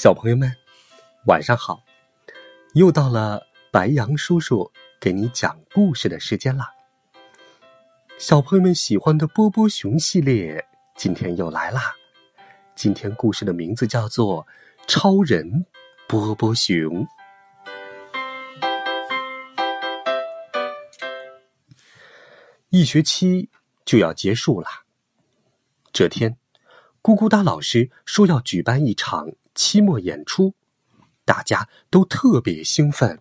小朋友们，晚上好！又到了白羊叔叔给你讲故事的时间啦。小朋友们喜欢的波波熊系列今天又来啦。今天故事的名字叫做《超人波波熊》。一学期就要结束了，这天，咕咕哒老师说要举办一场。期末演出，大家都特别兴奋。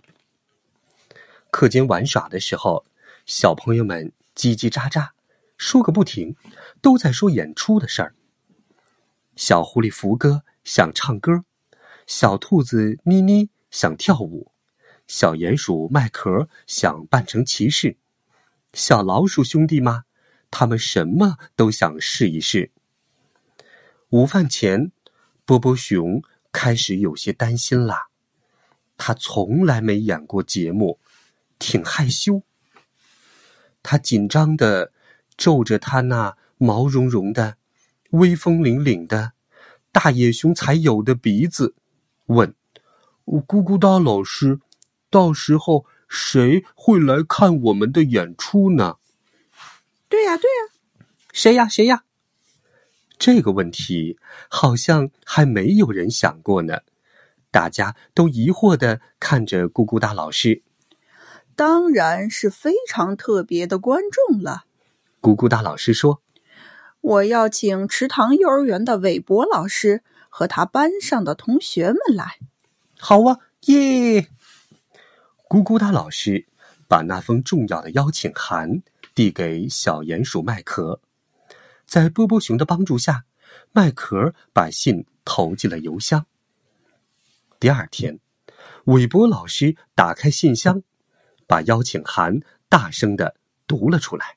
课间玩耍的时候，小朋友们叽叽喳喳，说个不停，都在说演出的事儿。小狐狸福哥想唱歌，小兔子妮妮想跳舞，小鼹鼠麦壳想扮成骑士，小老鼠兄弟吗？他们什么都想试一试。午饭前。波波熊开始有些担心啦，他从来没演过节目，挺害羞。他紧张的皱着他那毛茸茸的、威风凛凛的大野熊才有的鼻子，问：“咕咕哒老师，到时候谁会来看我们的演出呢？”“对呀，对呀，谁呀？谁呀？”这个问题好像还没有人想过呢，大家都疑惑的看着咕咕哒老师。当然是非常特别的观众了，咕咕哒老师说：“我要请池塘幼儿园的韦博老师和他班上的同学们来。”好啊，耶！咕咕哒老师把那封重要的邀请函递给小鼹鼠麦壳。在波波熊的帮助下，麦壳把信投进了邮箱。第二天，韦伯老师打开信箱，把邀请函大声的读了出来。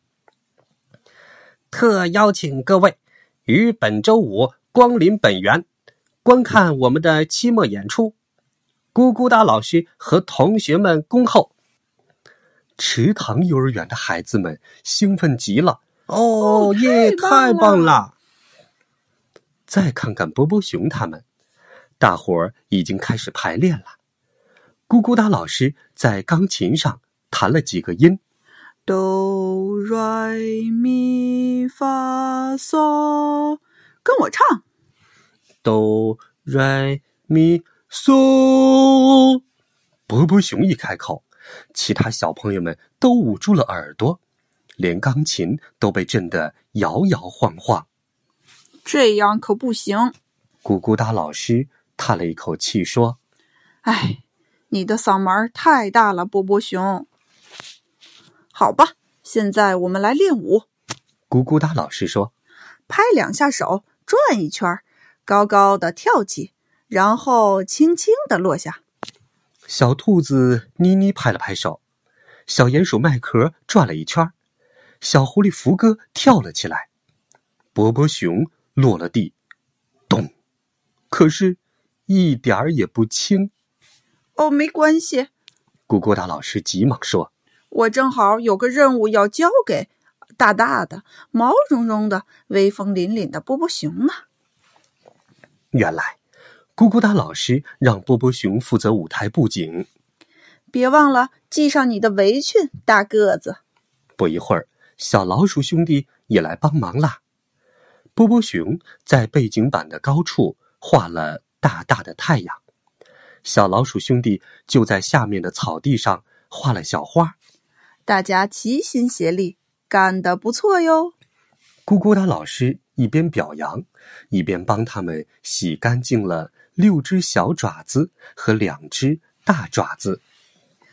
特邀请各位于本周五光临本园，观看我们的期末演出。咕咕哒老师和同学们恭候。池塘幼儿园的孩子们兴奋极了。哦耶！太棒了！再看看波波熊他们，大伙儿已经开始排练了。咕咕哒老师在钢琴上弹了几个音，哆来咪发嗦，跟我唱。哆来咪嗦。波波熊一开口，其他小朋友们都捂住了耳朵。连钢琴都被震得摇摇晃晃，这样可不行。咕咕哒老师叹了一口气说：“哎，你的嗓门太大了，波波熊。好吧，现在我们来练舞。”咕咕哒老师说：“拍两下手，转一圈，高高的跳起，然后轻轻的落下。”小兔子妮妮拍了拍手，小鼹鼠麦壳转了一圈。小狐狸福哥跳了起来，波波熊落了地，咚！可是，一点儿也不轻。哦，没关系。咕咕哒老师急忙说：“我正好有个任务要交给大大的、毛茸茸的、威风凛凛的波波熊呢。”原来，咕咕哒老师让波波熊负责舞台布景。别忘了系上你的围裙，大个子。不一会儿。小老鼠兄弟也来帮忙啦！波波熊在背景板的高处画了大大的太阳，小老鼠兄弟就在下面的草地上画了小花。大家齐心协力，干得不错哟！咕咕哒老师一边表扬，一边帮他们洗干净了六只小爪子和两只大爪子。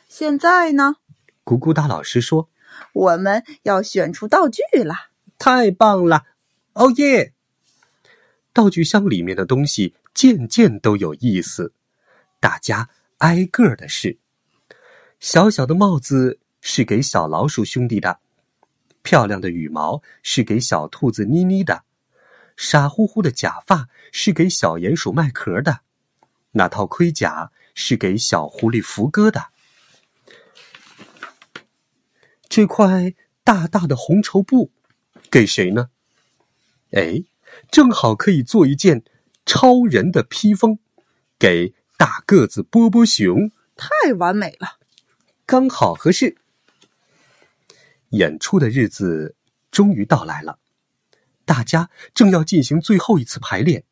现在呢？咕咕哒老师说。我们要选出道具了。太棒了！哦耶！道具箱里面的东西件件都有意思，大家挨个的试。小小的帽子是给小老鼠兄弟的，漂亮的羽毛是给小兔子妮妮的，傻乎乎的假发是给小鼹鼠麦壳的，那套盔甲是给小狐狸福哥的，这块大大的红绸布给谁呢？哎，正好可以做一件超人的披风，给大个子波波熊，太完美了。刚好合适。演出的日子终于到来了，大家正要进行最后一次排练，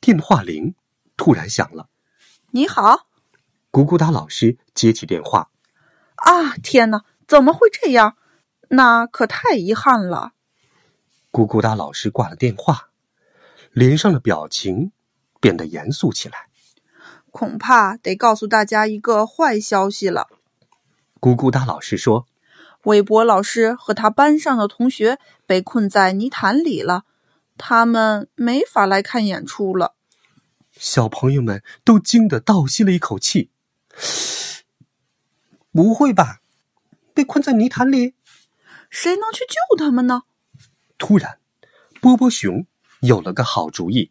电话铃突然响了。你好，咕咕哒老师接起电话。啊，天哪，怎么会这样？那可太遗憾了。咕咕哒老师挂了电话，脸上的表情变得严肃起来。恐怕得告诉大家一个坏消息了。咕咕哒老师说：“韦伯老师和他班上的同学被困在泥潭里了，他们没法来看演出了。”小朋友们都惊得倒吸了一口气。不会吧？被困在泥潭里？谁能去救他们呢？突然，波波熊有了个好主意。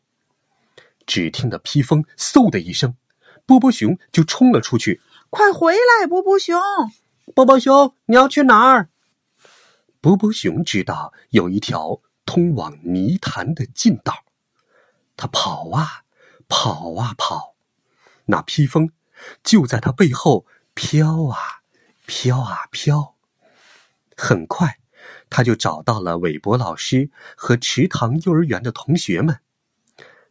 只听得披风嗖的一声，波波熊就冲了出去。快回来，波波熊！波波熊，你要去哪儿？波波熊知道有一条通往泥潭的近道，他跑啊跑啊跑，那披风就在他背后飘啊飘啊飘。很快，他就找到了韦伯老师和池塘幼儿园的同学们。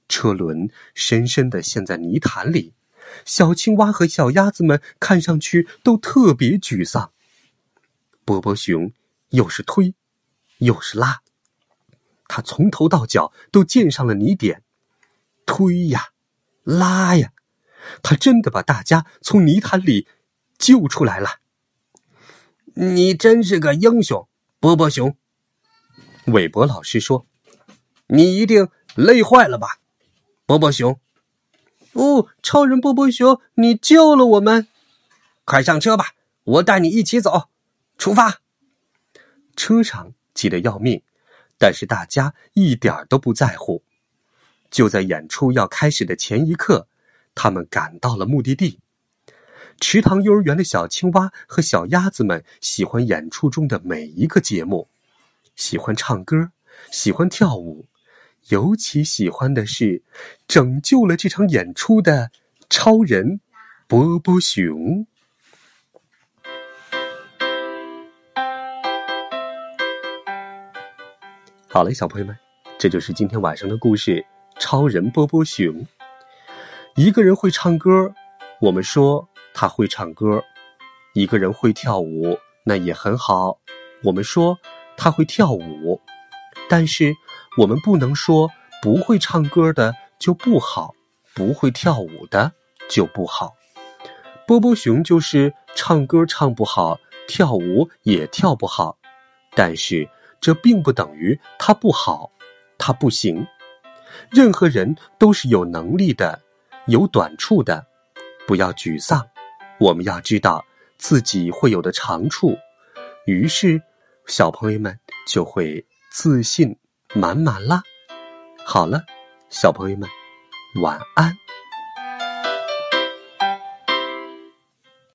车轮深深的陷在泥潭里。小青蛙和小鸭子们看上去都特别沮丧。波波熊又是推，又是拉，他从头到脚都溅上了泥点，推呀，拉呀，他真的把大家从泥潭里救出来了。你真是个英雄，波波熊。韦伯老师说：“你一定累坏了吧，波波熊。”哦，超人波波熊，你救了我们！快上车吧，我带你一起走。出发！车上挤得要命，但是大家一点都不在乎。就在演出要开始的前一刻，他们赶到了目的地。池塘幼儿园的小青蛙和小鸭子们喜欢演出中的每一个节目，喜欢唱歌，喜欢跳舞。尤其喜欢的是拯救了这场演出的超人波波熊。好了，小朋友们，这就是今天晚上的故事《超人波波熊》。一个人会唱歌，我们说他会唱歌；一个人会跳舞，那也很好，我们说他会跳舞。但是。我们不能说不会唱歌的就不好，不会跳舞的就不好。波波熊就是唱歌唱不好，跳舞也跳不好，但是这并不等于他不好，他不行。任何人都是有能力的，有短处的，不要沮丧。我们要知道自己会有的长处，于是小朋友们就会自信。满满啦！好了，小朋友们，晚安。